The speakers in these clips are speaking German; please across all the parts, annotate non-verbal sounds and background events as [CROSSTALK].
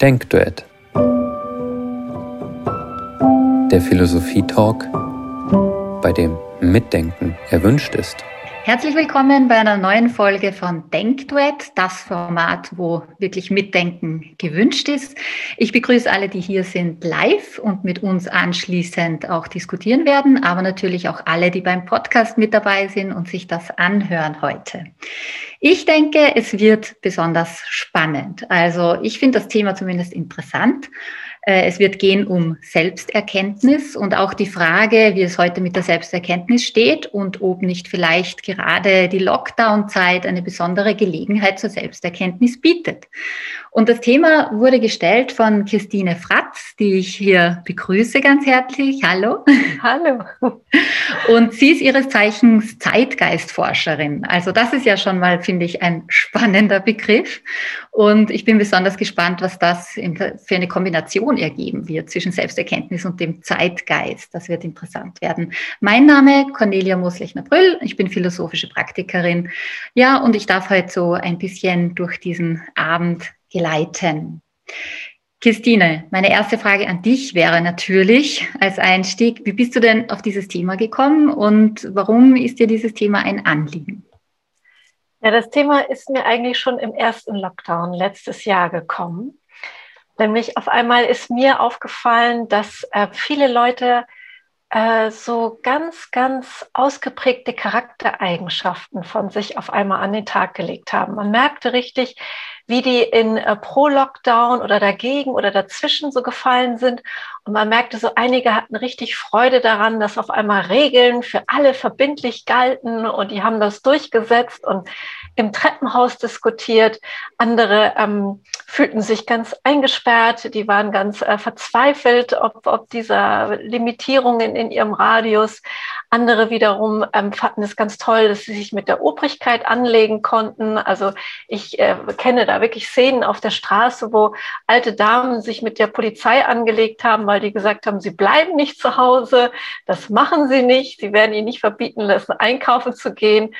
Denkduett. Der Philosophie-Talk, bei dem Mitdenken erwünscht ist. Herzlich willkommen bei einer neuen Folge von Denkduett, das Format, wo wirklich Mitdenken gewünscht ist. Ich begrüße alle, die hier sind live und mit uns anschließend auch diskutieren werden, aber natürlich auch alle, die beim Podcast mit dabei sind und sich das anhören heute. Ich denke, es wird besonders spannend. Also ich finde das Thema zumindest interessant. Äh, es wird gehen um Selbsterkenntnis und auch die Frage, wie es heute mit der Selbsterkenntnis steht und ob nicht vielleicht gerade die Lockdown-Zeit eine besondere Gelegenheit zur Selbsterkenntnis bietet. Und das Thema wurde gestellt von Christine Fratz, die ich hier begrüße ganz herzlich. Hallo. Hallo. Und sie ist ihres Zeichens Zeitgeistforscherin. Also das ist ja schon mal, finde ich, ein spannender Begriff. Und ich bin besonders gespannt, was das für eine Kombination ergeben wird zwischen Selbsterkenntnis und dem Zeitgeist. Das wird interessant werden. Mein Name Cornelia Moslechner-Brüll. Ich bin philosophische Praktikerin. Ja, und ich darf heute so ein bisschen durch diesen Abend geleiten. Christine, meine erste Frage an dich wäre natürlich als Einstieg, wie bist du denn auf dieses Thema gekommen und warum ist dir dieses Thema ein Anliegen? Ja, das Thema ist mir eigentlich schon im ersten Lockdown letztes Jahr gekommen. Nämlich auf einmal ist mir aufgefallen, dass äh, viele Leute äh, so ganz, ganz ausgeprägte Charaktereigenschaften von sich auf einmal an den Tag gelegt haben. Man merkte richtig, wie die in äh, Pro-Lockdown oder dagegen oder dazwischen so gefallen sind. Und man merkte so, einige hatten richtig Freude daran, dass auf einmal Regeln für alle verbindlich galten und die haben das durchgesetzt und im Treppenhaus diskutiert. Andere ähm, fühlten sich ganz eingesperrt, die waren ganz äh, verzweifelt, ob, ob dieser Limitierungen in ihrem Radius. Andere wiederum ähm, fanden es ganz toll, dass sie sich mit der Obrigkeit anlegen konnten. Also ich äh, kenne da wirklich Szenen auf der Straße, wo alte Damen sich mit der Polizei angelegt haben, weil die gesagt haben, sie bleiben nicht zu Hause, das machen sie nicht, sie werden ihnen nicht verbieten lassen, einkaufen zu gehen.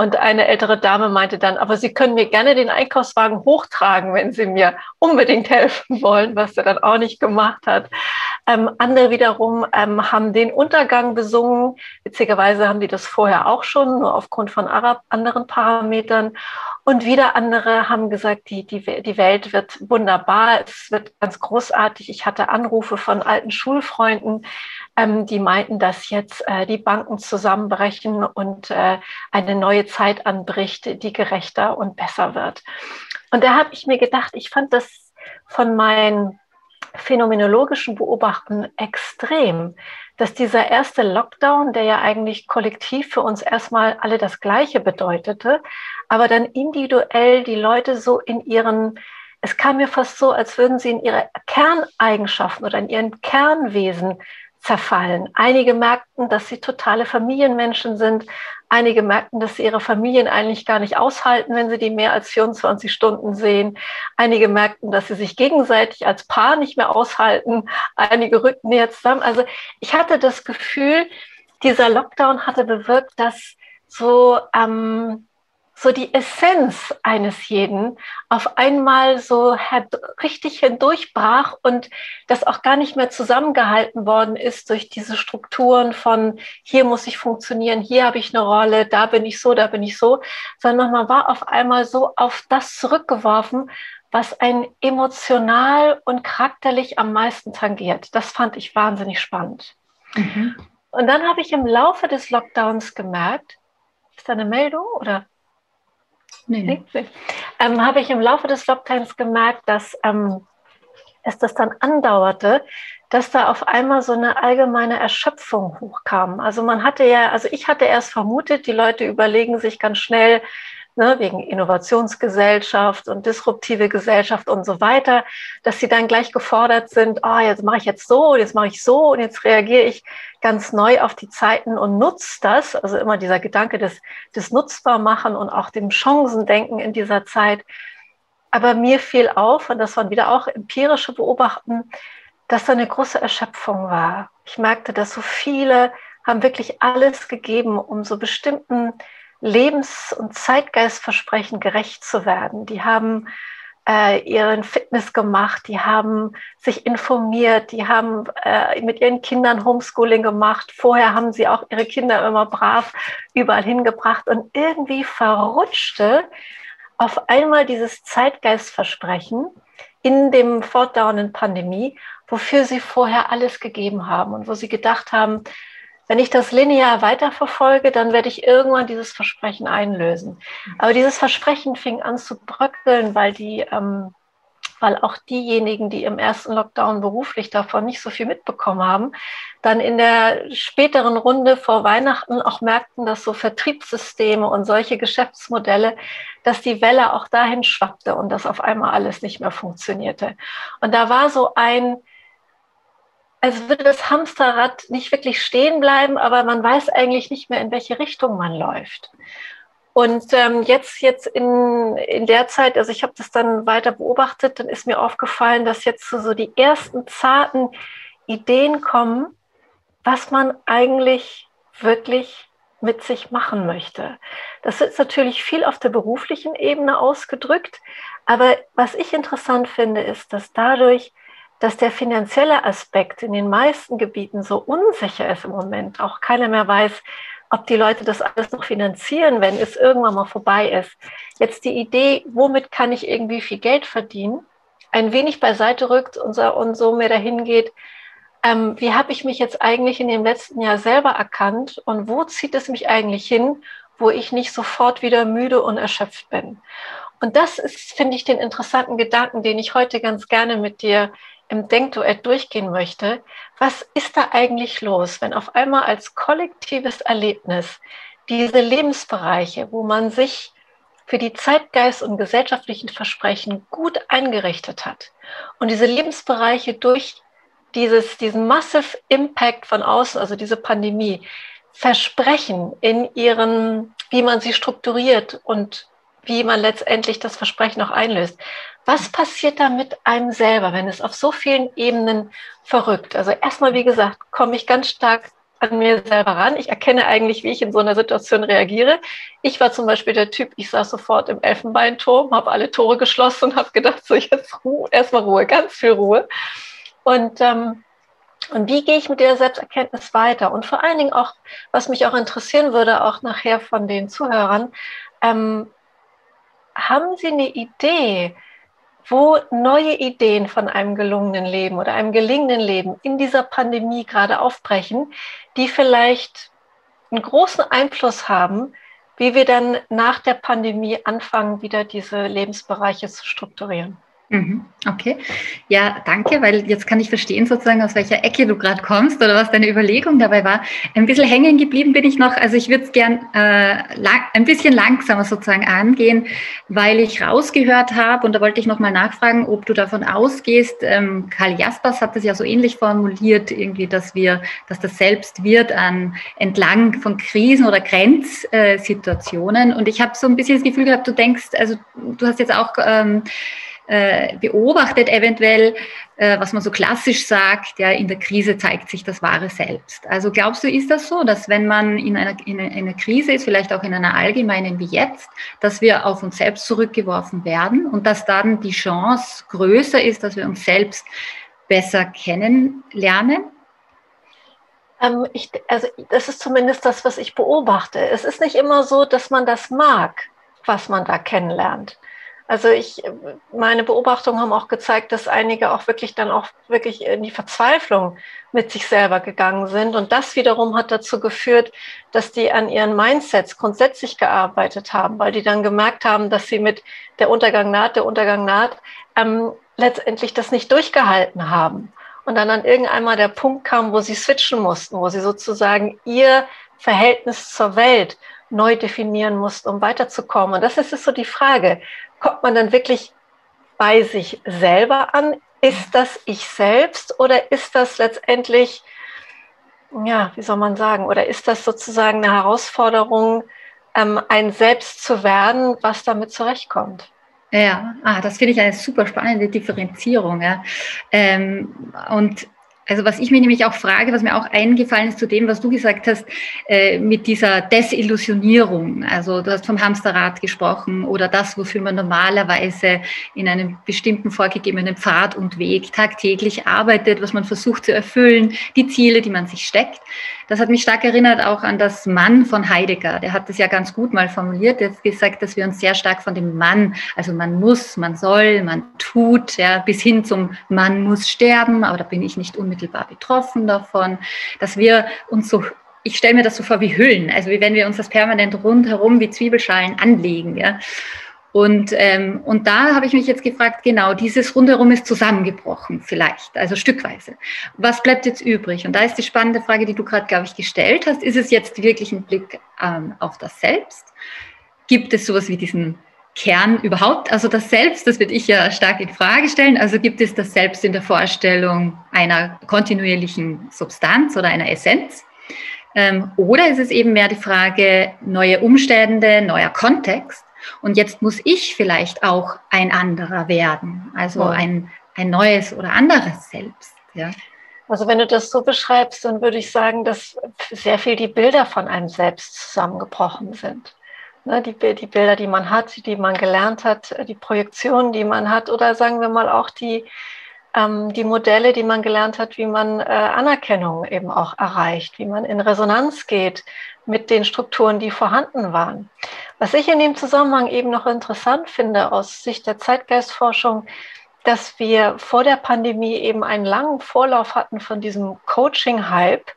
Und eine ältere Dame meinte dann, aber Sie können mir gerne den Einkaufswagen hochtragen, wenn Sie mir unbedingt helfen wollen, was er dann auch nicht gemacht hat. Ähm, andere wiederum ähm, haben den Untergang besungen. Witzigerweise haben die das vorher auch schon, nur aufgrund von Arab anderen Parametern. Und wieder andere haben gesagt, die, die, die Welt wird wunderbar, es wird ganz großartig. Ich hatte Anrufe von alten Schulfreunden, ähm, die meinten, dass jetzt äh, die Banken zusammenbrechen und äh, eine neue Zeit anbricht, die gerechter und besser wird. Und da habe ich mir gedacht, ich fand das von meinen phänomenologischen Beobachten extrem, dass dieser erste Lockdown, der ja eigentlich kollektiv für uns erstmal alle das Gleiche bedeutete, aber dann individuell die Leute so in ihren, es kam mir fast so, als würden sie in ihre Kerneigenschaften oder in ihren Kernwesen zerfallen. Einige merkten, dass sie totale Familienmenschen sind. Einige merkten, dass sie ihre Familien eigentlich gar nicht aushalten, wenn sie die mehr als 24 Stunden sehen. Einige merkten, dass sie sich gegenseitig als Paar nicht mehr aushalten. Einige rückten näher zusammen. Also ich hatte das Gefühl, dieser Lockdown hatte bewirkt, dass so ähm, so die Essenz eines jeden auf einmal so richtig hindurchbrach und das auch gar nicht mehr zusammengehalten worden ist durch diese Strukturen von hier muss ich funktionieren, hier habe ich eine Rolle, da bin ich so, da bin ich so, sondern man war auf einmal so auf das zurückgeworfen, was ein emotional und charakterlich am meisten tangiert. Das fand ich wahnsinnig spannend. Mhm. Und dann habe ich im Laufe des Lockdowns gemerkt, ist da eine Meldung oder? Nee, nee. Ähm, habe ich im Laufe des Lockdowns gemerkt, dass ähm, es das dann andauerte, dass da auf einmal so eine allgemeine Erschöpfung hochkam. Also man hatte ja, also ich hatte erst vermutet, die Leute überlegen sich ganz schnell, ne, wegen Innovationsgesellschaft und disruptive Gesellschaft und so weiter, dass sie dann gleich gefordert sind, oh, jetzt mache ich jetzt so, jetzt mache ich so und jetzt reagiere ich ganz neu auf die Zeiten und nutze das. Also immer dieser Gedanke des, des Nutzbarmachen und auch dem Chancendenken in dieser Zeit. Aber mir fiel auf, und das waren wieder auch empirische Beobachten, dass da eine große Erschöpfung war. Ich merkte, dass so viele haben wirklich alles gegeben, um so bestimmten Lebens- und Zeitgeistversprechen gerecht zu werden. Die haben äh, ihren Fitness gemacht, die haben sich informiert, die haben äh, mit ihren Kindern Homeschooling gemacht. Vorher haben sie auch ihre Kinder immer brav überall hingebracht und irgendwie verrutschte auf einmal dieses Zeitgeistversprechen in dem fortdauernden Pandemie, wofür sie vorher alles gegeben haben und wo sie gedacht haben, wenn ich das linear weiterverfolge, dann werde ich irgendwann dieses Versprechen einlösen. Aber dieses Versprechen fing an zu bröckeln, weil die, ähm, weil auch diejenigen, die im ersten Lockdown beruflich davon nicht so viel mitbekommen haben, dann in der späteren Runde vor Weihnachten auch merkten, dass so Vertriebssysteme und solche Geschäftsmodelle, dass die Welle auch dahin schwappte und dass auf einmal alles nicht mehr funktionierte. Und da war so ein, als würde das Hamsterrad nicht wirklich stehen bleiben, aber man weiß eigentlich nicht mehr, in welche Richtung man läuft. Und ähm, jetzt, jetzt in, in der Zeit, also ich habe das dann weiter beobachtet, dann ist mir aufgefallen, dass jetzt so, so die ersten zarten Ideen kommen, was man eigentlich wirklich mit sich machen möchte. Das ist natürlich viel auf der beruflichen Ebene ausgedrückt, aber was ich interessant finde, ist, dass dadurch dass der finanzielle Aspekt in den meisten Gebieten so unsicher ist im Moment. Auch keiner mehr weiß, ob die Leute das alles noch finanzieren, wenn es irgendwann mal vorbei ist. Jetzt die Idee, womit kann ich irgendwie viel Geld verdienen, ein wenig beiseite rückt und so, und so mir dahin geht, ähm, wie habe ich mich jetzt eigentlich in dem letzten Jahr selber erkannt und wo zieht es mich eigentlich hin, wo ich nicht sofort wieder müde und erschöpft bin. Und das ist, finde ich, den interessanten Gedanken, den ich heute ganz gerne mit dir im Denkduett durchgehen möchte, was ist da eigentlich los, wenn auf einmal als kollektives Erlebnis diese Lebensbereiche, wo man sich für die Zeitgeist und gesellschaftlichen Versprechen gut eingerichtet hat und diese Lebensbereiche durch dieses, diesen Massive Impact von außen, also diese Pandemie, Versprechen in ihren, wie man sie strukturiert und wie man letztendlich das Versprechen auch einlöst. Was passiert da mit einem selber, wenn es auf so vielen Ebenen verrückt? Also erstmal, wie gesagt, komme ich ganz stark an mir selber ran. Ich erkenne eigentlich, wie ich in so einer Situation reagiere. Ich war zum Beispiel der Typ, ich saß sofort im Elfenbeinturm, habe alle Tore geschlossen und habe gedacht, so jetzt Ruhe, erstmal Ruhe, ganz viel Ruhe. Und, ähm, und wie gehe ich mit der Selbsterkenntnis weiter? Und vor allen Dingen auch, was mich auch interessieren würde, auch nachher von den Zuhörern, ähm, haben Sie eine Idee, wo neue Ideen von einem gelungenen Leben oder einem gelingenden Leben in dieser Pandemie gerade aufbrechen, die vielleicht einen großen Einfluss haben, wie wir dann nach der Pandemie anfangen, wieder diese Lebensbereiche zu strukturieren. Mhm, okay, ja, danke, weil jetzt kann ich verstehen sozusagen, aus welcher Ecke du gerade kommst oder was deine Überlegung dabei war. Ein bisschen hängen geblieben bin ich noch, also ich würde es gern äh, lang, ein bisschen langsamer sozusagen angehen, weil ich rausgehört habe und da wollte ich nochmal nachfragen, ob du davon ausgehst, ähm, Karl Jaspers hat das ja so ähnlich formuliert, irgendwie, dass wir, dass das selbst wird an entlang von Krisen oder Grenzsituationen. Und ich habe so ein bisschen das Gefühl gehabt, du denkst, also du hast jetzt auch ähm, äh, beobachtet eventuell, äh, was man so klassisch sagt, ja, in der Krise zeigt sich das wahre Selbst. Also glaubst du, ist das so, dass wenn man in einer, in einer Krise ist, vielleicht auch in einer allgemeinen wie jetzt, dass wir auf uns selbst zurückgeworfen werden und dass dann die Chance größer ist, dass wir uns selbst besser kennenlernen? Ähm, ich, also das ist zumindest das, was ich beobachte. Es ist nicht immer so, dass man das mag, was man da kennenlernt. Also ich, meine Beobachtungen haben auch gezeigt, dass einige auch wirklich dann auch wirklich in die Verzweiflung mit sich selber gegangen sind. Und das wiederum hat dazu geführt, dass die an ihren Mindsets grundsätzlich gearbeitet haben, weil die dann gemerkt haben, dass sie mit der Untergang naht, der Untergang naht, ähm, letztendlich das nicht durchgehalten haben. Und dann an irgendeinmal der Punkt kam, wo sie switchen mussten, wo sie sozusagen ihr Verhältnis zur Welt neu definieren mussten, um weiterzukommen. Und das ist so die Frage kommt man dann wirklich bei sich selber an? Ist das ich selbst oder ist das letztendlich, ja, wie soll man sagen, oder ist das sozusagen eine Herausforderung, ähm, ein Selbst zu werden, was damit zurechtkommt? Ja, ah, das finde ich eine super spannende Differenzierung. Ja. Ähm, und Also was ich mir nämlich auch frage, was mir auch eingefallen ist zu dem, was du gesagt hast, äh, mit dieser Desillusionierung. Also du hast vom Hamsterrad gesprochen oder das, wofür man normalerweise in einem bestimmten vorgegebenen Pfad und Weg tagtäglich arbeitet, was man versucht zu erfüllen, die Ziele, die man sich steckt. Das hat mich stark erinnert auch an das Mann von Heidegger. Der hat das ja ganz gut mal formuliert. Er hat gesagt, dass wir uns sehr stark von dem Mann, also man muss, man soll, man tut, ja, bis hin zum Mann muss sterben, aber da bin ich nicht unmittelbar betroffen davon, dass wir uns so ich stelle mir das so vor wie Hüllen, also wie wenn wir uns das permanent rundherum wie Zwiebelschalen anlegen. Ja. Und, ähm, und da habe ich mich jetzt gefragt, genau, dieses Rundherum ist zusammengebrochen vielleicht, also stückweise. Was bleibt jetzt übrig? Und da ist die spannende Frage, die du gerade, glaube ich, gestellt hast. Ist es jetzt wirklich ein Blick ähm, auf das Selbst? Gibt es sowas wie diesen Kern überhaupt? Also das Selbst, das würde ich ja stark in Frage stellen. Also gibt es das Selbst in der Vorstellung einer kontinuierlichen Substanz oder einer Essenz? Ähm, oder ist es eben mehr die Frage neue Umstände, neuer Kontext? Und jetzt muss ich vielleicht auch ein anderer werden, also ein, ein neues oder anderes Selbst. Ja. Also wenn du das so beschreibst, dann würde ich sagen, dass sehr viel die Bilder von einem selbst zusammengebrochen sind. Ne, die, die Bilder, die man hat, die man gelernt hat, die Projektionen, die man hat, oder sagen wir mal auch die, die Modelle, die man gelernt hat, wie man äh, Anerkennung eben auch erreicht, wie man in Resonanz geht mit den Strukturen, die vorhanden waren. Was ich in dem Zusammenhang eben noch interessant finde aus Sicht der Zeitgeistforschung, dass wir vor der Pandemie eben einen langen Vorlauf hatten von diesem Coaching-Hype,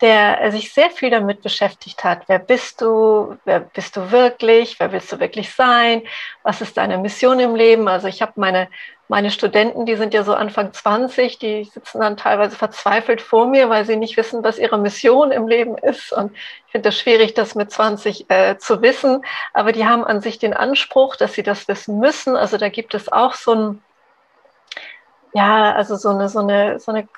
der sich sehr viel damit beschäftigt hat. Wer bist du? Wer bist du wirklich? Wer willst du wirklich sein? Was ist deine Mission im Leben? Also ich habe meine meine Studenten, die sind ja so Anfang 20, die sitzen dann teilweise verzweifelt vor mir, weil sie nicht wissen, was ihre Mission im Leben ist. Und ich finde das schwierig, das mit 20 äh, zu wissen. Aber die haben an sich den Anspruch, dass sie das wissen müssen. Also da gibt es auch so ein, ja, also so eine, so eine, so eine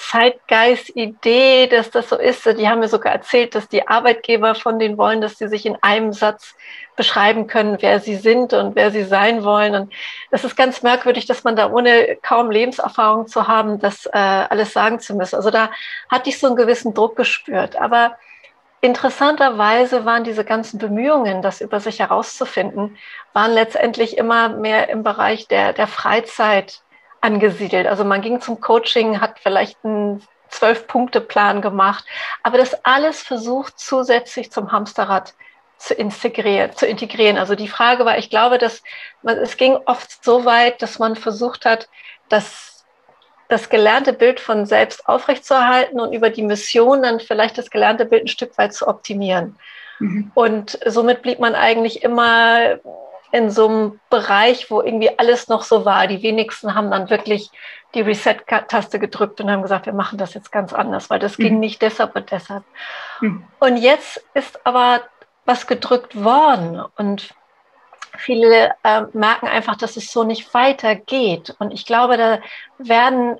Zeitgeist-Idee, dass das so ist. Die haben mir sogar erzählt, dass die Arbeitgeber von denen wollen, dass sie sich in einem Satz beschreiben können, wer sie sind und wer sie sein wollen. Und das ist ganz merkwürdig, dass man da ohne kaum Lebenserfahrung zu haben, das äh, alles sagen zu müssen. Also da hatte ich so einen gewissen Druck gespürt. Aber interessanterweise waren diese ganzen Bemühungen, das über sich herauszufinden, waren letztendlich immer mehr im Bereich der, der Freizeit angesiedelt. Also man ging zum Coaching, hat vielleicht einen Zwölf-Punkte-Plan gemacht, aber das alles versucht zusätzlich zum Hamsterrad zu integrieren, zu integrieren. Also die Frage war, ich glaube, dass man, es ging oft so weit, dass man versucht hat, das, das gelernte Bild von selbst aufrechtzuerhalten und über die Mission dann vielleicht das gelernte Bild ein Stück weit zu optimieren. Mhm. Und somit blieb man eigentlich immer in so einem Bereich, wo irgendwie alles noch so war. Die wenigsten haben dann wirklich die Reset-Taste gedrückt und haben gesagt, wir machen das jetzt ganz anders, weil das mhm. ging nicht deshalb und deshalb. Mhm. Und jetzt ist aber was gedrückt worden und viele äh, merken einfach, dass es so nicht weitergeht. Und ich glaube, da werden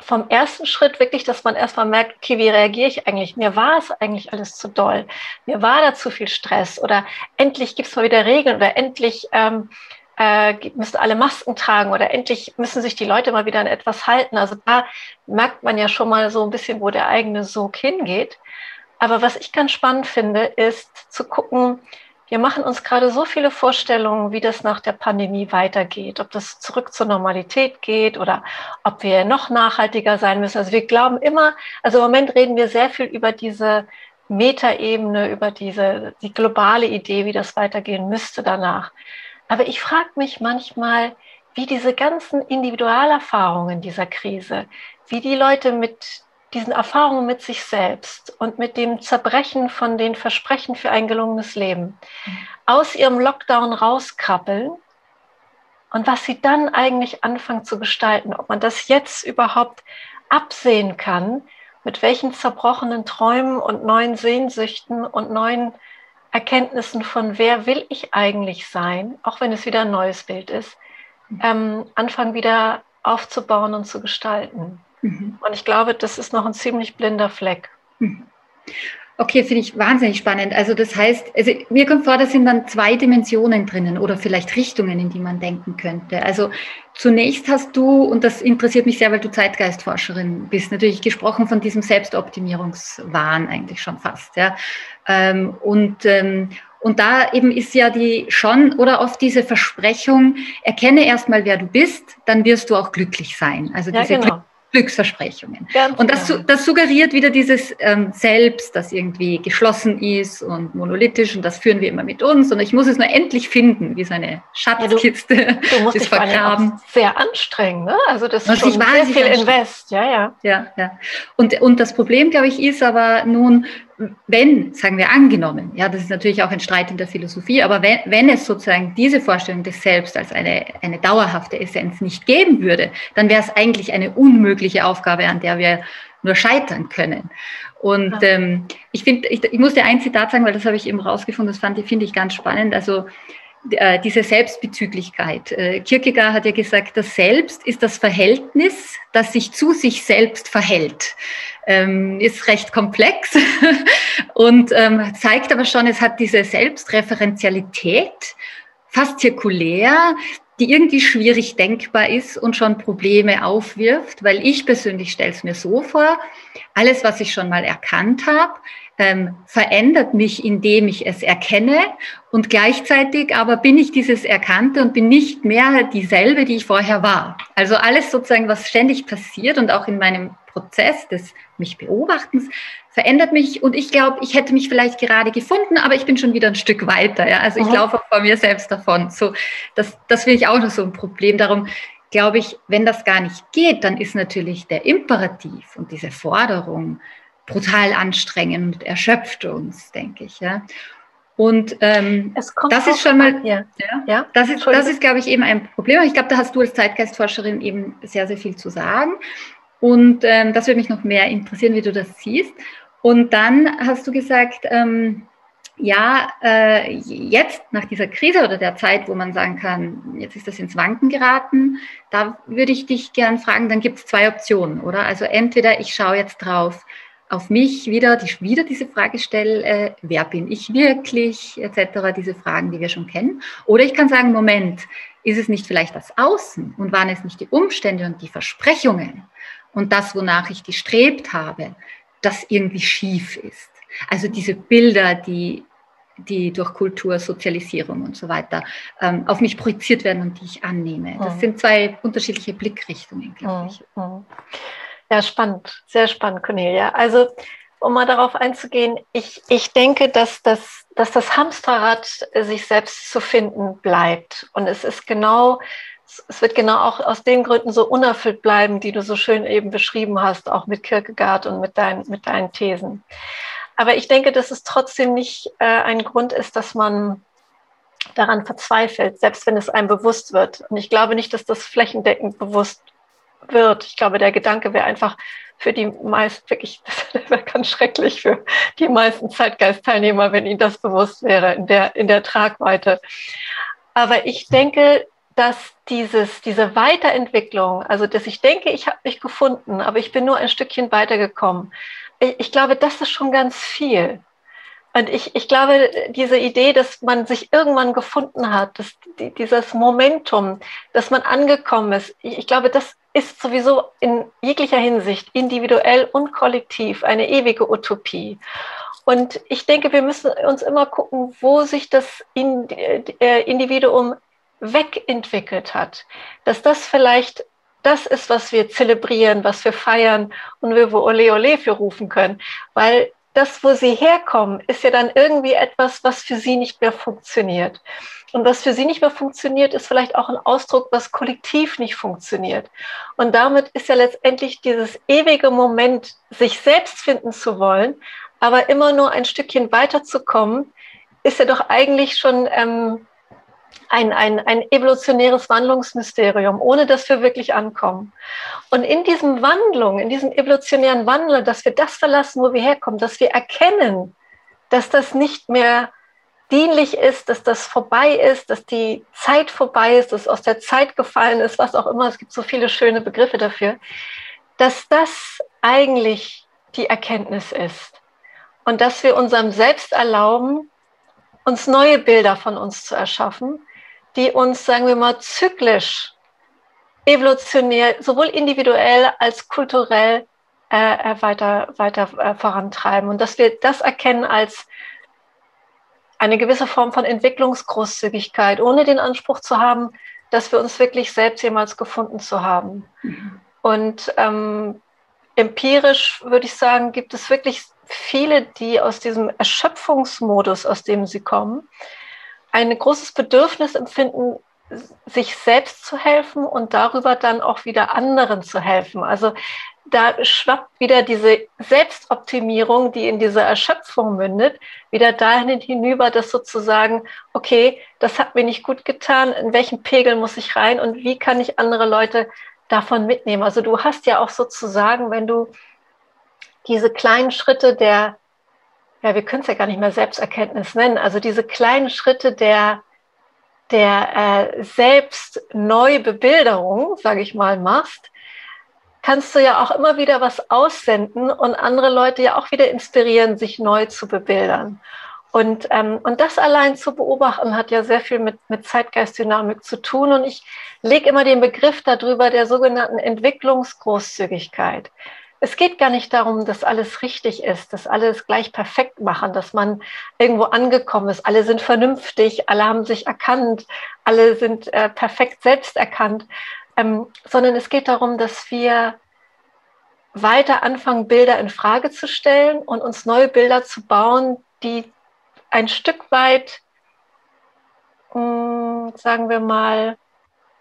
vom ersten Schritt wirklich, dass man erstmal merkt, okay, wie reagiere ich eigentlich? Mir war es eigentlich alles zu doll. Mir war da zu viel Stress oder endlich gibt es mal wieder Regeln oder endlich ähm, äh, müssen alle Masken tragen oder endlich müssen sich die Leute mal wieder an etwas halten. Also da merkt man ja schon mal so ein bisschen, wo der eigene Sog hingeht. Aber was ich ganz spannend finde, ist zu gucken, wir machen uns gerade so viele Vorstellungen, wie das nach der Pandemie weitergeht, ob das zurück zur Normalität geht oder ob wir noch nachhaltiger sein müssen. Also wir glauben immer, also im Moment reden wir sehr viel über diese Metaebene, über diese die globale Idee, wie das weitergehen müsste danach. Aber ich frage mich manchmal, wie diese ganzen Individualerfahrungen dieser Krise, wie die Leute mit diesen Erfahrungen mit sich selbst und mit dem Zerbrechen von den Versprechen für ein gelungenes Leben aus ihrem Lockdown rauskrabbeln und was sie dann eigentlich anfangen zu gestalten, ob man das jetzt überhaupt absehen kann, mit welchen zerbrochenen Träumen und neuen Sehnsüchten und neuen Erkenntnissen von wer will ich eigentlich sein, auch wenn es wieder ein neues Bild ist, ähm, anfangen wieder aufzubauen und zu gestalten. Mhm. Und ich glaube, das ist noch ein ziemlich blinder Fleck. Mhm. Okay, finde ich wahnsinnig spannend. Also das heißt, also mir kommt vor, da sind dann zwei Dimensionen drinnen oder vielleicht Richtungen, in die man denken könnte. Also zunächst hast du, und das interessiert mich sehr, weil du Zeitgeistforscherin bist, natürlich gesprochen von diesem Selbstoptimierungswahn eigentlich schon fast. Ja. Ähm, und, ähm, und da eben ist ja die schon oder oft diese Versprechung, erkenne erstmal, wer du bist, dann wirst du auch glücklich sein. Also diese ja, genau. Glücksversprechungen. Ganz und das, genau. das suggeriert wieder dieses ähm, Selbst, das irgendwie geschlossen ist und monolithisch und das führen wir immer mit uns und ich muss es nur endlich finden, wie so eine Schatzkiste. Ja, du, du musst [LAUGHS] dich vergraben. sehr anstrengen, ne? Also das ist schon sehr viel Invest, ja, ja. Ja, ja. Und, und das Problem, glaube ich, ist aber nun, wenn, sagen wir angenommen, ja, das ist natürlich auch ein Streit in der Philosophie, aber wenn, wenn es sozusagen diese Vorstellung des Selbst als eine, eine dauerhafte Essenz nicht geben würde, dann wäre es eigentlich eine unmögliche Aufgabe, an der wir nur scheitern können. Und ähm, ich finde, ich, ich muss dir ein Zitat sagen, weil das habe ich eben rausgefunden, das fand ich, finde ich ganz spannend. Also diese Selbstbezüglichkeit. Äh, Kierkegaard hat ja gesagt, das Selbst ist das Verhältnis, das sich zu sich selbst verhält. Ähm, ist recht komplex [LAUGHS] und ähm, zeigt aber schon, es hat diese Selbstreferenzialität, fast zirkulär, die irgendwie schwierig denkbar ist und schon Probleme aufwirft, weil ich persönlich stelle es mir so vor, alles, was ich schon mal erkannt habe, ähm, verändert mich, indem ich es erkenne und gleichzeitig aber bin ich dieses Erkannte und bin nicht mehr dieselbe, die ich vorher war. Also alles sozusagen, was ständig passiert und auch in meinem Prozess des mich Beobachtens verändert mich und ich glaube, ich hätte mich vielleicht gerade gefunden, aber ich bin schon wieder ein Stück weiter. Ja? Also ich mhm. laufe vor mir selbst davon. So, das, das finde ich auch noch so ein Problem. Darum glaube ich, wenn das gar nicht geht, dann ist natürlich der Imperativ und diese Forderung brutal anstrengend und erschöpft uns, denke ich. Ja. Und ähm, das ist schon mal, ja, ja, das ist, das ist, glaube ich, eben ein Problem. Ich glaube, da hast du als Zeitgeistforscherin eben sehr, sehr viel zu sagen. Und ähm, das würde mich noch mehr interessieren, wie du das siehst. Und dann hast du gesagt, ähm, ja, äh, jetzt nach dieser Krise oder der Zeit, wo man sagen kann, jetzt ist das ins Wanken geraten, da würde ich dich gern fragen, dann gibt es zwei Optionen, oder? Also entweder ich schaue jetzt drauf, auf mich wieder, die, wieder diese Frage stelle, äh, wer bin ich wirklich, etc., diese Fragen, die wir schon kennen. Oder ich kann sagen, Moment, ist es nicht vielleicht das Außen und waren es nicht die Umstände und die Versprechungen und das, wonach ich gestrebt habe, das irgendwie schief ist. Also diese Bilder, die, die durch Kultur, Sozialisierung und so weiter ähm, auf mich projiziert werden und die ich annehme. Das mhm. sind zwei unterschiedliche Blickrichtungen, glaube ich. Mhm. Ja, spannend, sehr spannend, Cornelia. Also, um mal darauf einzugehen, ich, ich denke, dass das, dass das Hamsterrad sich selbst zu finden bleibt. Und es ist genau, es wird genau auch aus den Gründen so unerfüllt bleiben, die du so schön eben beschrieben hast, auch mit Kierkegaard und mit, dein, mit deinen Thesen. Aber ich denke, dass es trotzdem nicht äh, ein Grund ist, dass man daran verzweifelt, selbst wenn es einem bewusst wird. Und ich glaube nicht, dass das flächendeckend bewusst wird. Ich glaube, der Gedanke wäre einfach für die meisten wirklich, [LAUGHS] das wäre ganz schrecklich für die meisten Zeitgeistteilnehmer, wenn ihnen das bewusst wäre in der, in der Tragweite. Aber ich denke, dass dieses, diese Weiterentwicklung, also dass ich denke, ich habe mich gefunden, aber ich bin nur ein Stückchen weitergekommen. Ich, ich glaube, das ist schon ganz viel. Und ich, ich glaube, diese Idee, dass man sich irgendwann gefunden hat, dass, dieses Momentum, dass man angekommen ist, ich, ich glaube, das ist sowieso in jeglicher Hinsicht individuell und kollektiv eine ewige Utopie. Und ich denke, wir müssen uns immer gucken, wo sich das äh, Individuum wegentwickelt hat. Dass das vielleicht das ist, was wir zelebrieren, was wir feiern und wir wo Ole Ole für rufen können. Weil das, wo sie herkommen, ist ja dann irgendwie etwas, was für sie nicht mehr funktioniert. Und was für sie nicht mehr funktioniert, ist vielleicht auch ein Ausdruck, was kollektiv nicht funktioniert. Und damit ist ja letztendlich dieses ewige Moment, sich selbst finden zu wollen, aber immer nur ein Stückchen weiterzukommen, ist ja doch eigentlich schon ähm, ein, ein, ein evolutionäres Wandlungsmysterium, ohne dass wir wirklich ankommen. Und in diesem Wandlung, in diesem evolutionären Wandel, dass wir das verlassen, wo wir herkommen, dass wir erkennen, dass das nicht mehr dienlich ist, dass das vorbei ist, dass die Zeit vorbei ist, dass aus der Zeit gefallen ist, was auch immer. Es gibt so viele schöne Begriffe dafür, dass das eigentlich die Erkenntnis ist. und dass wir unserem Selbst erlauben, uns neue Bilder von uns zu erschaffen, die uns, sagen wir mal, zyklisch, evolutionär, sowohl individuell als kulturell äh, äh weiter, weiter äh, vorantreiben. Und dass wir das erkennen als eine gewisse Form von Entwicklungsgroßzügigkeit, ohne den Anspruch zu haben, dass wir uns wirklich selbst jemals gefunden zu haben. Mhm. Und ähm, empirisch würde ich sagen, gibt es wirklich viele, die aus diesem Erschöpfungsmodus, aus dem sie kommen, ein großes Bedürfnis empfinden, sich selbst zu helfen und darüber dann auch wieder anderen zu helfen. Also da schwappt wieder diese Selbstoptimierung, die in dieser Erschöpfung mündet, wieder dahin hinüber, dass sozusagen, okay, das hat mir nicht gut getan, in welchen Pegel muss ich rein und wie kann ich andere Leute davon mitnehmen? Also du hast ja auch sozusagen, wenn du diese kleinen Schritte der, ja, wir können es ja gar nicht mehr Selbsterkenntnis nennen, also diese kleinen Schritte der, der äh, Selbstneubebilderung, sage ich mal, machst, kannst du ja auch immer wieder was aussenden und andere Leute ja auch wieder inspirieren, sich neu zu bebildern. Und, ähm, und das allein zu beobachten, hat ja sehr viel mit, mit Zeitgeistdynamik zu tun. Und ich lege immer den Begriff darüber der sogenannten Entwicklungsgroßzügigkeit es geht gar nicht darum, dass alles richtig ist, dass alles gleich perfekt machen, dass man irgendwo angekommen ist. Alle sind vernünftig, alle haben sich erkannt, alle sind äh, perfekt selbst erkannt, ähm, sondern es geht darum, dass wir weiter anfangen, Bilder in Frage zu stellen und uns neue Bilder zu bauen, die ein Stück weit, hm, sagen wir mal,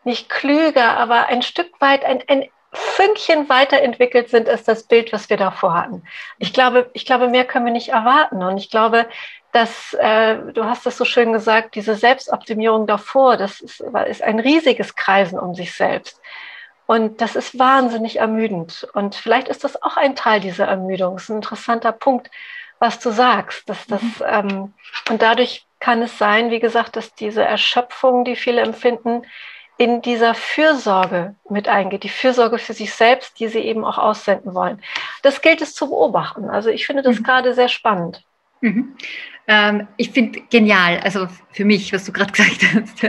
nicht klüger, aber ein Stück weit ein, ein Fünkchen weiterentwickelt sind als das Bild, was wir davor hatten. Ich glaube, ich glaube, mehr können wir nicht erwarten. Und ich glaube, dass, äh, du hast das so schön gesagt, diese Selbstoptimierung davor, das ist, ist ein riesiges Kreisen um sich selbst. Und das ist wahnsinnig ermüdend. Und vielleicht ist das auch ein Teil dieser Ermüdung. Das ist ein interessanter Punkt, was du sagst. Dass das, mhm. ähm, und dadurch kann es sein, wie gesagt, dass diese Erschöpfung, die viele empfinden, in dieser Fürsorge mit eingeht, die Fürsorge für sich selbst, die sie eben auch aussenden wollen. Das gilt es zu beobachten. Also ich finde das mhm. gerade sehr spannend. Mhm. Ähm, ich finde genial, also für mich, was du gerade [LAUGHS] gesagt hast,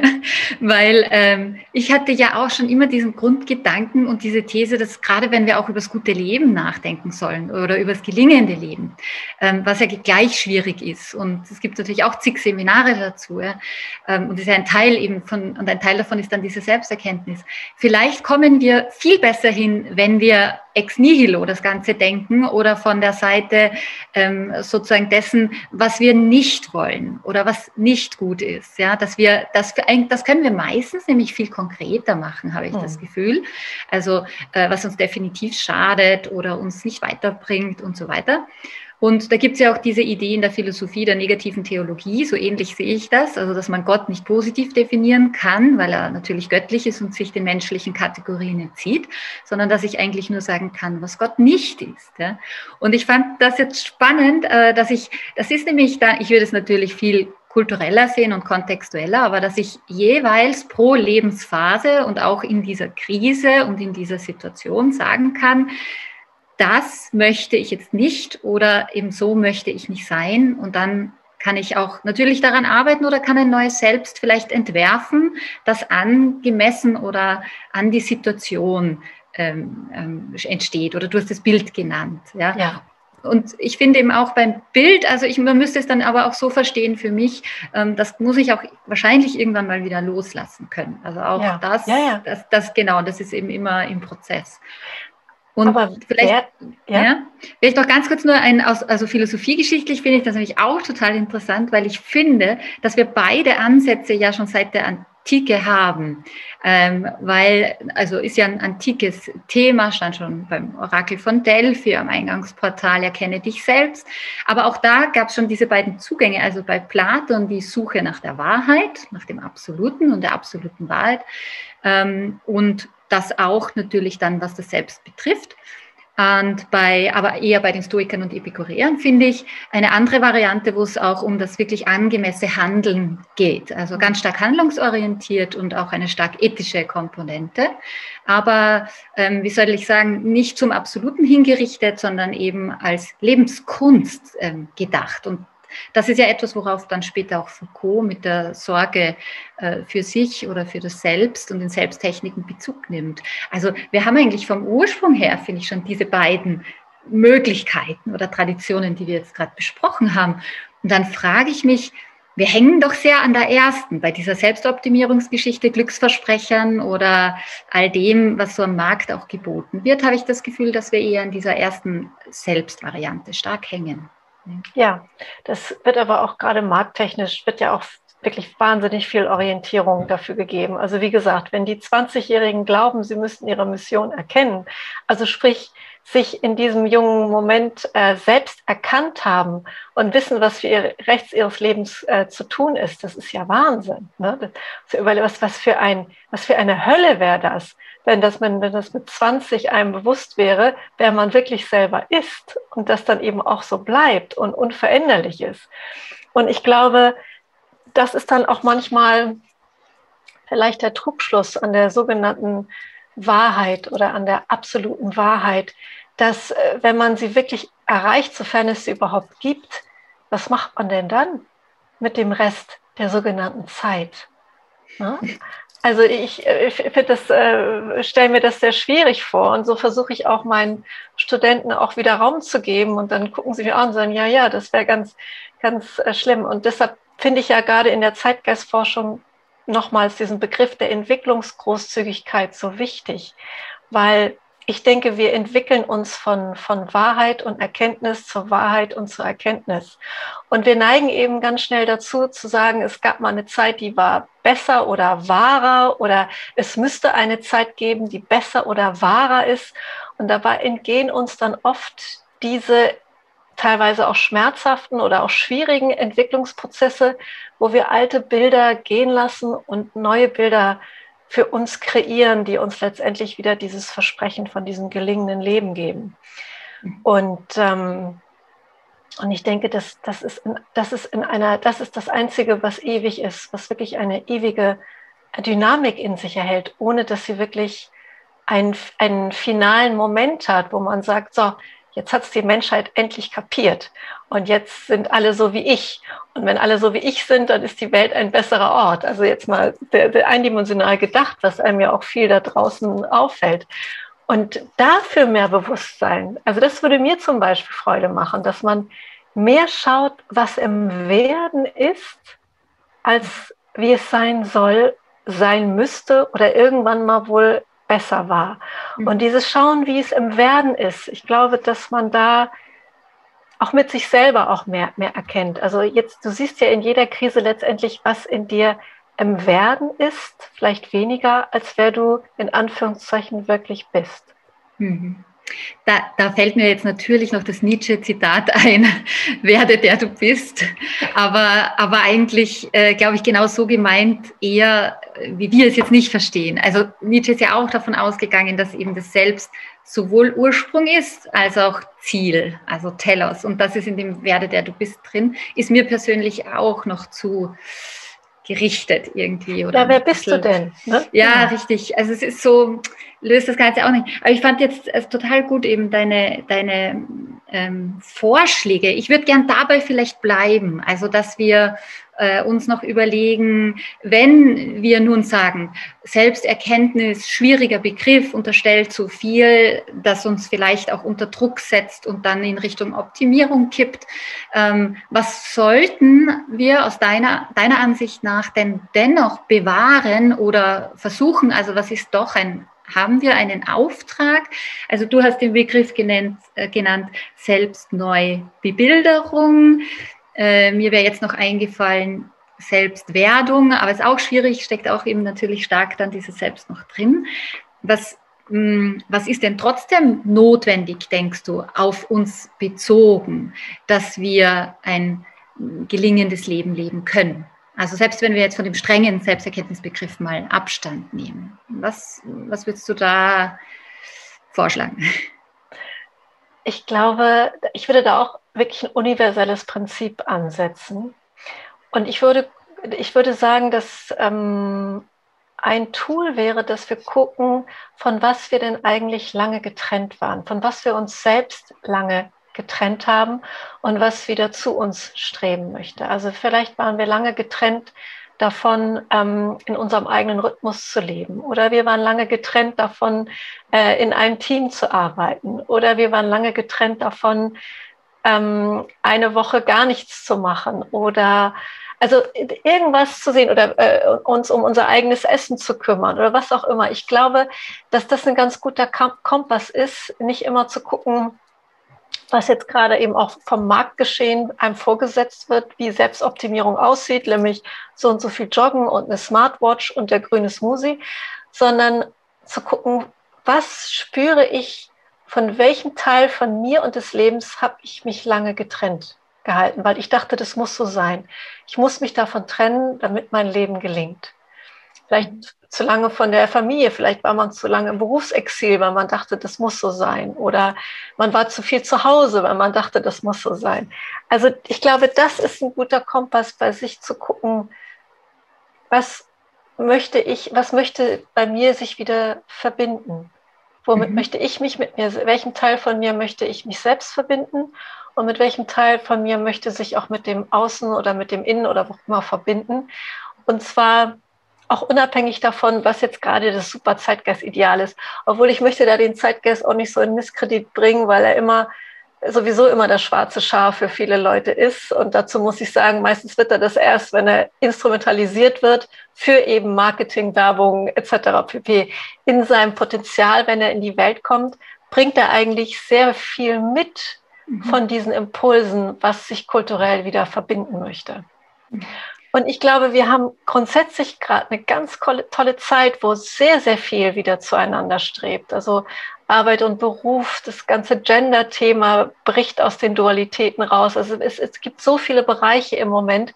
weil ähm, ich hatte ja auch schon immer diesen Grundgedanken und diese These, dass gerade wenn wir auch über das gute Leben nachdenken sollen oder über das gelingende Leben, ähm, was ja gleich schwierig ist. Und es gibt natürlich auch zig Seminare dazu ja, ähm, und ist ja ein Teil eben von, und ein Teil davon ist dann diese Selbsterkenntnis. Vielleicht kommen wir viel besser hin, wenn wir ex nihilo das Ganze denken oder von der Seite ähm, sozusagen dessen, was wir nicht wollen oder was nicht gut ist. Ja, dass wir, das, das können wir meistens nämlich viel konkreter machen, habe ich mhm. das Gefühl. Also, äh, was uns definitiv schadet oder uns nicht weiterbringt und so weiter. Und da gibt es ja auch diese Idee in der Philosophie der negativen Theologie, so ähnlich sehe ich das, also dass man Gott nicht positiv definieren kann, weil er natürlich göttlich ist und sich den menschlichen Kategorien entzieht, sondern dass ich eigentlich nur sagen kann, was Gott nicht ist. Ja. Und ich fand das jetzt spannend, äh, dass ich, das ist nämlich da, ich würde es natürlich viel kultureller sehen und kontextueller, aber dass ich jeweils pro Lebensphase und auch in dieser Krise und in dieser Situation sagen kann, das möchte ich jetzt nicht oder eben so möchte ich nicht sein. Und dann kann ich auch natürlich daran arbeiten oder kann ein neues Selbst vielleicht entwerfen, das angemessen oder an die Situation ähm, ähm, entsteht. Oder du hast das Bild genannt. Ja? ja. Und ich finde eben auch beim Bild, also ich, man müsste es dann aber auch so verstehen für mich, ähm, das muss ich auch wahrscheinlich irgendwann mal wieder loslassen können. Also auch ja. Das, ja, das, das, genau, das ist eben immer im Prozess. Und Aber vielleicht, wer, ja? ja? vielleicht noch ganz kurz nur ein, also philosophiegeschichtlich finde ich das nämlich auch total interessant, weil ich finde, dass wir beide Ansätze ja schon seit der Antike haben, ähm, weil, also ist ja ein antikes Thema, stand schon beim Orakel von Delphi, am Eingangsportal Erkenne dich selbst, aber auch da gab es schon diese beiden Zugänge, also bei Platon die Suche nach der Wahrheit, nach dem Absoluten und der absoluten Wahrheit ähm, und das auch natürlich dann, was das Selbst betrifft. Und bei, aber eher bei den Stoikern und Epikureern finde ich eine andere Variante, wo es auch um das wirklich angemessene Handeln geht. Also ganz stark handlungsorientiert und auch eine stark ethische Komponente. Aber, ähm, wie soll ich sagen, nicht zum Absoluten hingerichtet, sondern eben als Lebenskunst ähm, gedacht. Und das ist ja etwas, worauf dann später auch Foucault mit der Sorge äh, für sich oder für das Selbst und den Selbsttechniken Bezug nimmt. Also wir haben eigentlich vom Ursprung her, finde ich, schon diese beiden Möglichkeiten oder Traditionen, die wir jetzt gerade besprochen haben. Und dann frage ich mich, wir hängen doch sehr an der ersten, bei dieser Selbstoptimierungsgeschichte, Glücksversprechern oder all dem, was so am Markt auch geboten wird, habe ich das Gefühl, dass wir eher an dieser ersten Selbstvariante stark hängen. Ja, das wird aber auch gerade markttechnisch, wird ja auch wirklich wahnsinnig viel Orientierung dafür gegeben. Also wie gesagt, wenn die 20-Jährigen glauben, sie müssten ihre Mission erkennen, also sprich, sich in diesem jungen Moment äh, selbst erkannt haben und wissen, was für ihr rechts ihres Lebens äh, zu tun ist, das ist ja Wahnsinn. Ne? Das, was, was, für ein, was für eine Hölle wäre das, wenn das, wenn, wenn das mit 20 einem bewusst wäre, wer man wirklich selber ist und das dann eben auch so bleibt und unveränderlich ist. Und ich glaube, das ist dann auch manchmal vielleicht der Trugschluss an der sogenannten Wahrheit oder an der absoluten Wahrheit, dass äh, wenn man sie wirklich erreicht, sofern es sie überhaupt gibt, was macht man denn dann mit dem Rest der sogenannten Zeit? Ne? Also ich, äh, ich finde das, äh, stelle mir das sehr schwierig vor und so versuche ich auch meinen Studenten auch wieder Raum zu geben und dann gucken sie mir an und sagen, ja, ja, das wäre ganz, ganz äh, schlimm. Und deshalb finde ich ja gerade in der Zeitgeistforschung nochmals diesen Begriff der Entwicklungsgroßzügigkeit so wichtig, weil ich denke, wir entwickeln uns von, von Wahrheit und Erkenntnis zur Wahrheit und zur Erkenntnis. Und wir neigen eben ganz schnell dazu zu sagen, es gab mal eine Zeit, die war besser oder wahrer oder es müsste eine Zeit geben, die besser oder wahrer ist. Und dabei entgehen uns dann oft diese teilweise auch schmerzhaften oder auch schwierigen Entwicklungsprozesse, wo wir alte Bilder gehen lassen und neue Bilder für uns kreieren, die uns letztendlich wieder dieses Versprechen von diesem gelingenden Leben geben. Und, ähm, und ich denke, das, das, ist in, das, ist in einer, das ist das Einzige, was ewig ist, was wirklich eine ewige Dynamik in sich erhält, ohne dass sie wirklich einen, einen finalen Moment hat, wo man sagt, so, jetzt hat es die Menschheit endlich kapiert und jetzt sind alle so wie ich. Und wenn alle so wie ich sind, dann ist die Welt ein besserer Ort. Also jetzt mal der, der eindimensional gedacht, was einem ja auch viel da draußen auffällt. Und dafür mehr Bewusstsein. Also das würde mir zum Beispiel Freude machen, dass man mehr schaut, was im Werden ist, als wie es sein soll, sein müsste oder irgendwann mal wohl besser war. Mhm. Und dieses Schauen, wie es im Werden ist, ich glaube, dass man da auch mit sich selber auch mehr, mehr erkennt. Also jetzt, du siehst ja in jeder Krise letztendlich, was in dir im Werden ist, vielleicht weniger, als wer du in Anführungszeichen wirklich bist. Mhm. Da, da, fällt mir jetzt natürlich noch das Nietzsche-Zitat [LAUGHS] ein, werde der du bist. Aber, aber eigentlich, äh, glaube ich, genau so gemeint, eher, wie wir es jetzt nicht verstehen. Also Nietzsche ist ja auch davon ausgegangen, dass eben das Selbst sowohl Ursprung ist als auch Ziel, also Telos. Und das ist in dem Werde der du bist drin, ist mir persönlich auch noch zu gerichtet irgendwie. Oder ja, wer bist du denn? Ne? Ja, ja, richtig. Also es ist so, löst das Ganze auch nicht. Aber ich fand jetzt äh, total gut eben deine, deine ähm, Vorschläge. Ich würde gern dabei vielleicht bleiben. Also, dass wir äh, uns noch überlegen, wenn wir nun sagen, Selbsterkenntnis, schwieriger Begriff, unterstellt zu viel, das uns vielleicht auch unter Druck setzt und dann in Richtung Optimierung kippt. Ähm, was sollten wir aus deiner, deiner Ansicht nach denn dennoch bewahren oder versuchen? Also was ist doch ein haben wir einen Auftrag? Also du hast den Begriff genannt, äh, genannt Selbstneubebilderung. Äh, mir wäre jetzt noch eingefallen, Selbstwerdung, aber ist auch schwierig, steckt auch eben natürlich stark dann dieses Selbst noch drin. Was, mh, hm, was ist denn trotzdem notwendig, denkst du, auf uns bezogen, dass wir ein gelingendes Leben leben können? Also selbst wenn wir jetzt von dem strengen Selbsterkenntnisbegriff mal Abstand nehmen, was, was würdest du da vorschlagen? ich glaube, ich würde da auch wirklich ein universelles Prinzip ansetzen. Und ich würde, ich würde sagen, dass ähm, ein Tool wäre, dass wir gucken, von was wir denn eigentlich lange getrennt waren, von was wir uns selbst lange getrennt haben und was wieder zu uns streben möchte. Also vielleicht waren wir lange getrennt davon, ähm, in unserem eigenen Rhythmus zu leben. Oder wir waren lange getrennt davon, äh, in einem Team zu arbeiten. Oder wir waren lange getrennt davon, ähm, eine Woche gar nichts zu machen. Oder also irgendwas zu sehen oder äh, uns um unser eigenes Essen zu kümmern oder was auch immer. Ich glaube, dass das ein ganz guter Kompass ist, nicht immer zu gucken, was jetzt gerade eben auch vom Marktgeschehen einem vorgesetzt wird, wie Selbstoptimierung aussieht, nämlich so und so viel Joggen und eine Smartwatch und der grüne Smoothie, sondern zu gucken, was spüre ich, von welchem Teil von mir und des Lebens habe ich mich lange getrennt gehalten, weil ich dachte, das muss so sein. Ich muss mich davon trennen, damit mein Leben gelingt. Vielleicht zu lange von der Familie, vielleicht war man zu lange im Berufsexil, weil man dachte, das muss so sein. Oder man war zu viel zu Hause, weil man dachte, das muss so sein. Also ich glaube, das ist ein guter Kompass, bei sich zu gucken, was möchte ich, was möchte bei mir sich wieder verbinden? Womit mhm. möchte ich mich mit mir, welchem Teil von mir möchte ich mich selbst verbinden und mit welchem Teil von mir möchte sich auch mit dem Außen oder mit dem Innen oder wo immer verbinden? Und zwar auch unabhängig davon, was jetzt gerade das super Zeitgeist-Ideal ist. Obwohl ich möchte da den Zeitgeist auch nicht so in Misskredit bringen, weil er immer sowieso immer das schwarze Schaf für viele Leute ist. Und dazu muss ich sagen, meistens wird er das erst, wenn er instrumentalisiert wird für eben Marketing, Werbung etc. pp. In seinem Potenzial, wenn er in die Welt kommt, bringt er eigentlich sehr viel mit mhm. von diesen Impulsen, was sich kulturell wieder verbinden möchte. Und ich glaube, wir haben grundsätzlich gerade eine ganz tolle Zeit, wo sehr, sehr viel wieder zueinander strebt. Also Arbeit und Beruf, das ganze Gender-Thema bricht aus den Dualitäten raus. Also es, es gibt so viele Bereiche im Moment,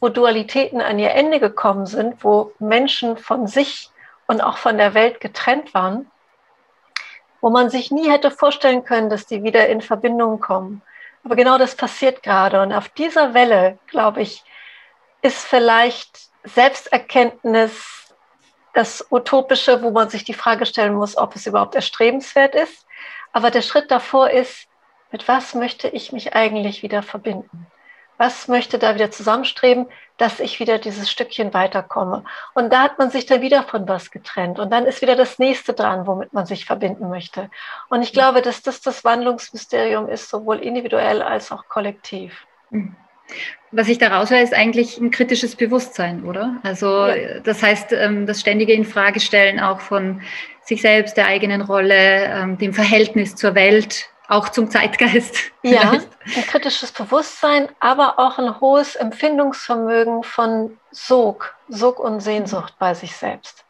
wo Dualitäten an ihr Ende gekommen sind, wo Menschen von sich und auch von der Welt getrennt waren, wo man sich nie hätte vorstellen können, dass die wieder in Verbindung kommen. Aber genau das passiert gerade. Und auf dieser Welle, glaube ich, ist vielleicht Selbsterkenntnis das Utopische, wo man sich die Frage stellen muss, ob es überhaupt erstrebenswert ist. Aber der Schritt davor ist, mit was möchte ich mich eigentlich wieder verbinden? Was möchte da wieder zusammenstreben, dass ich wieder dieses Stückchen weiterkomme? Und da hat man sich dann wieder von was getrennt. Und dann ist wieder das nächste dran, womit man sich verbinden möchte. Und ich glaube, dass das das Wandlungsmysterium ist, sowohl individuell als auch kollektiv. Mhm. Was ich daraus höre, ist eigentlich ein kritisches Bewusstsein, oder? Also ja. das heißt, ähm, das ständige Infragestellen auch von sich selbst, der eigenen Rolle, ähm, dem Verhältnis zur Welt, auch zum Zeitgeist. [LAUGHS] Ja, ein kritisches Bewusstsein, aber auch ein hohes Empfindungsvermögen von Sog, Sog und Sehnsucht bei sich selbst.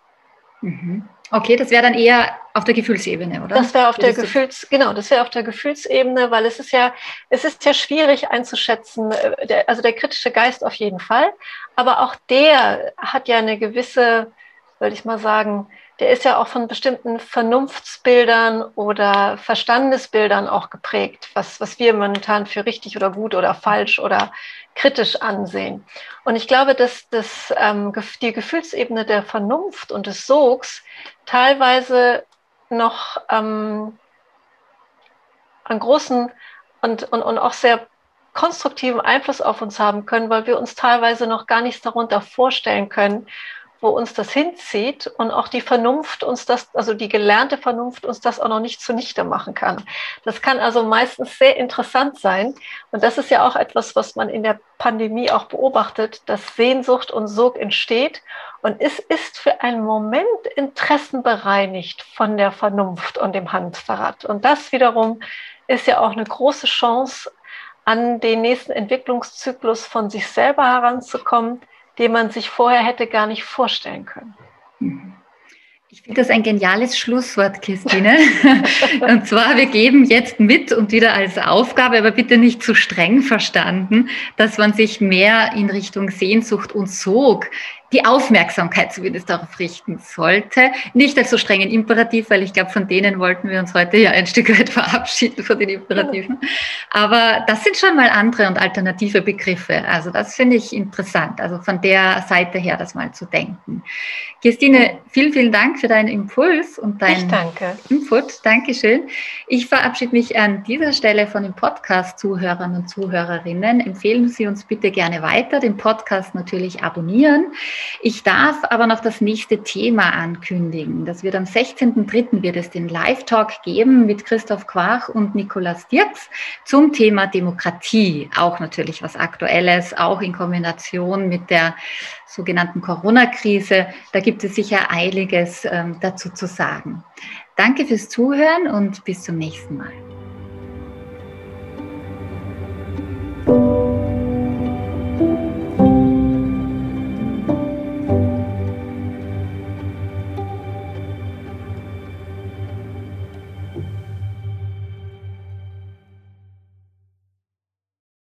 Mhm. Okay, das wäre dann eher auf der Gefühlsebene, oder? Das wäre auf der Gefühls, genau, das wäre auf der Gefühlsebene, weil es ist ja, es ist ja schwierig einzuschätzen, äh, also der kritische Geist auf jeden Fall, aber auch der hat ja eine gewisse, würde ich mal sagen, der ist ja auch von bestimmten Vernunftsbildern oder Verstandesbildern auch geprägt, was, was wir momentan für richtig oder gut oder falsch oder kritisch ansehen. Und ich glaube, dass, dass ähm, die Gefühlsebene der Vernunft und des Sogs teilweise noch ähm, einen großen und, und, und auch sehr konstruktiven Einfluss auf uns haben können, weil wir uns teilweise noch gar nichts darunter vorstellen können, wo uns das hinzieht und auch die Vernunft uns das, also die gelernte Vernunft uns das auch noch nicht zunichte machen kann. Das kann also meistens sehr interessant sein. Und das ist ja auch etwas, was man in der Pandemie auch beobachtet, dass Sehnsucht und Sog entsteht. Und es ist für einen Moment interessenbereinigt von der Vernunft und dem Hamsterrad. Und das wiederum ist ja auch eine große Chance, an den nächsten Entwicklungszyklus von sich selber heranzukommen, den man sich vorher hätte gar nicht vorstellen können. Ich finde das ein geniales Schlusswort, Christine. [LAUGHS] und zwar, wir geben jetzt mit und wieder als Aufgabe, aber bitte nicht zu streng verstanden, dass man sich mehr in Richtung Sehnsucht und Sog die Aufmerksamkeit zumindest darauf richten sollte. Nicht als so strengen Imperativ, weil ich glaube, von denen wollten wir uns heute ja ein Stück weit [LAUGHS] verabschieden, von den Imperativen. Aber das sind schon mal andere und alternative Begriffe. Also das finde ich interessant, also von der Seite her das mal zu denken. Christine, vielen, vielen Dank für deinen Impuls und deinen Input. Dankeschön. Ich verabschiede mich an dieser Stelle von den Podcast-Zuhörern und Zuhörerinnen. Empfehlen Sie uns bitte gerne weiter, den Podcast natürlich abonnieren. Ich darf aber noch das nächste Thema ankündigen. Das wird am 16.03. wird es den Live-Talk geben mit Christoph Quach und Nikolaus Dirks zum Thema Demokratie. Auch natürlich was Aktuelles, auch in Kombination mit der sogenannten Corona-Krise. Da gibt es sicher einiges ähm, dazu zu sagen. Danke fürs Zuhören und bis zum nächsten Mal.